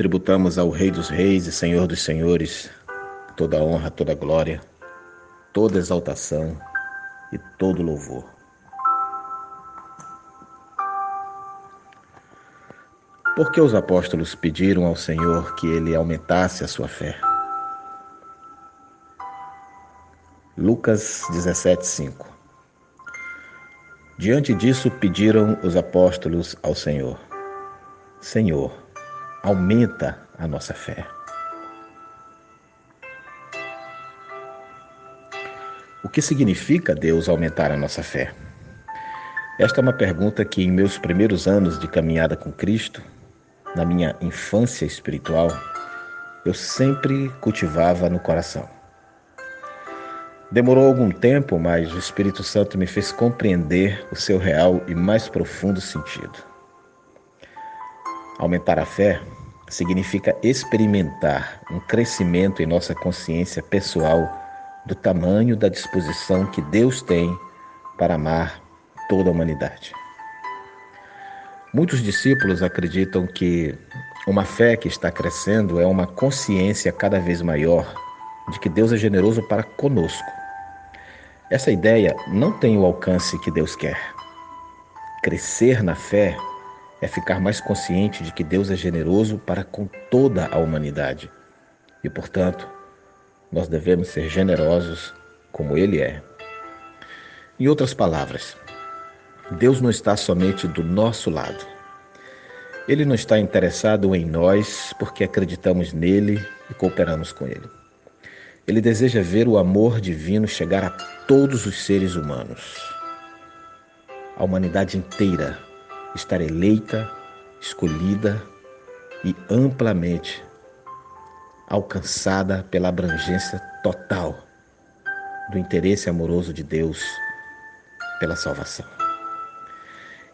Tributamos ao Rei dos Reis e Senhor dos Senhores toda honra, toda glória, toda exaltação e todo louvor. Porque os apóstolos pediram ao Senhor que ele aumentasse a sua fé. Lucas 17:5 Diante disso pediram os apóstolos ao Senhor: Senhor, aumenta a nossa fé. O que significa Deus aumentar a nossa fé? Esta é uma pergunta que, em meus primeiros anos de caminhada com Cristo, na minha infância espiritual, eu sempre cultivava no coração. Demorou algum tempo, mas o Espírito Santo me fez compreender o seu real e mais profundo sentido. Aumentar a fé significa experimentar um crescimento em nossa consciência pessoal do tamanho da disposição que Deus tem para amar toda a humanidade. Muitos discípulos acreditam que uma fé que está crescendo é uma consciência cada vez maior de que Deus é generoso para conosco. Essa ideia não tem o alcance que Deus quer. Crescer na fé é ficar mais consciente de que Deus é generoso para com toda a humanidade e, portanto, nós devemos ser generosos como Ele é. Em outras palavras, Deus não está somente do nosso lado. Ele não está interessado em nós porque acreditamos nele e cooperamos com ele. Ele deseja ver o amor divino chegar a todos os seres humanos. A humanidade inteira estar eleita, escolhida e amplamente alcançada pela abrangência total do interesse amoroso de Deus pela salvação.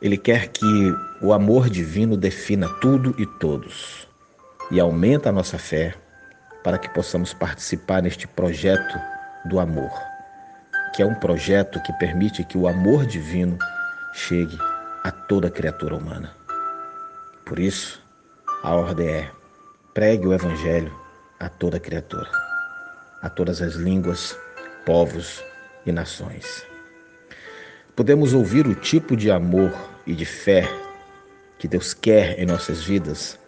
Ele quer que o amor divino defina tudo e todos e aumenta a nossa fé para que possamos participar neste projeto do amor, que é um projeto que permite que o amor divino chegue a toda criatura humana. Por isso, a ordem é: pregue o Evangelho a toda criatura, a todas as línguas, povos e nações. Podemos ouvir o tipo de amor e de fé que Deus quer em nossas vidas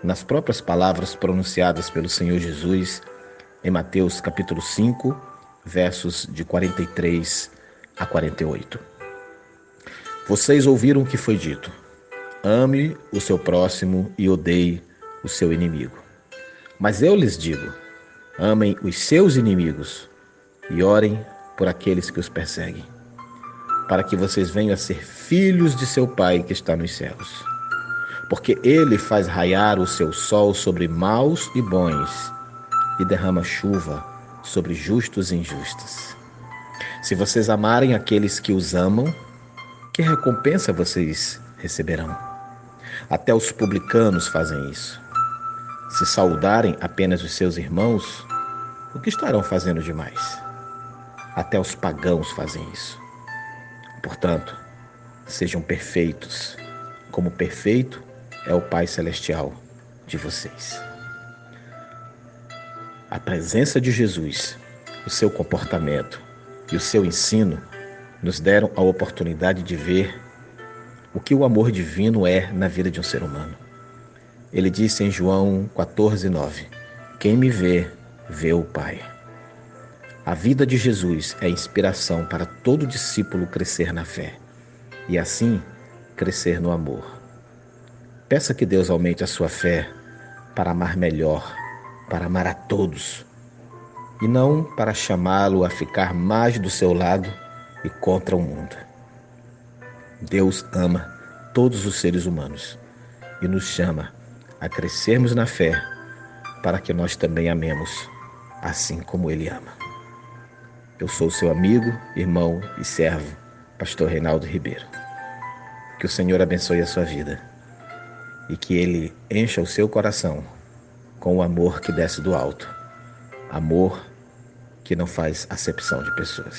nas próprias palavras pronunciadas pelo Senhor Jesus em Mateus capítulo 5, versos de 43 a 48. Vocês ouviram o que foi dito: ame o seu próximo e odeie o seu inimigo. Mas eu lhes digo: amem os seus inimigos e orem por aqueles que os perseguem, para que vocês venham a ser filhos de seu Pai que está nos céus. Porque ele faz raiar o seu sol sobre maus e bons e derrama chuva sobre justos e injustos. Se vocês amarem aqueles que os amam, que recompensa vocês receberão? Até os publicanos fazem isso. Se saudarem apenas os seus irmãos, o que estarão fazendo demais? Até os pagãos fazem isso. Portanto, sejam perfeitos, como perfeito é o Pai Celestial de vocês. A presença de Jesus, o seu comportamento e o seu ensino nos deram a oportunidade de ver o que o amor divino é na vida de um ser humano. Ele disse em João 14:9: Quem me vê, vê o Pai. A vida de Jesus é inspiração para todo discípulo crescer na fé e assim crescer no amor. Peça que Deus aumente a sua fé para amar melhor, para amar a todos e não para chamá-lo a ficar mais do seu lado e contra o mundo. Deus ama todos os seres humanos e nos chama a crescermos na fé, para que nós também amemos, assim como Ele ama. Eu sou seu amigo, irmão e servo, Pastor Reinaldo Ribeiro. Que o Senhor abençoe a sua vida e que Ele encha o seu coração com o amor que desce do alto, amor que não faz acepção de pessoas.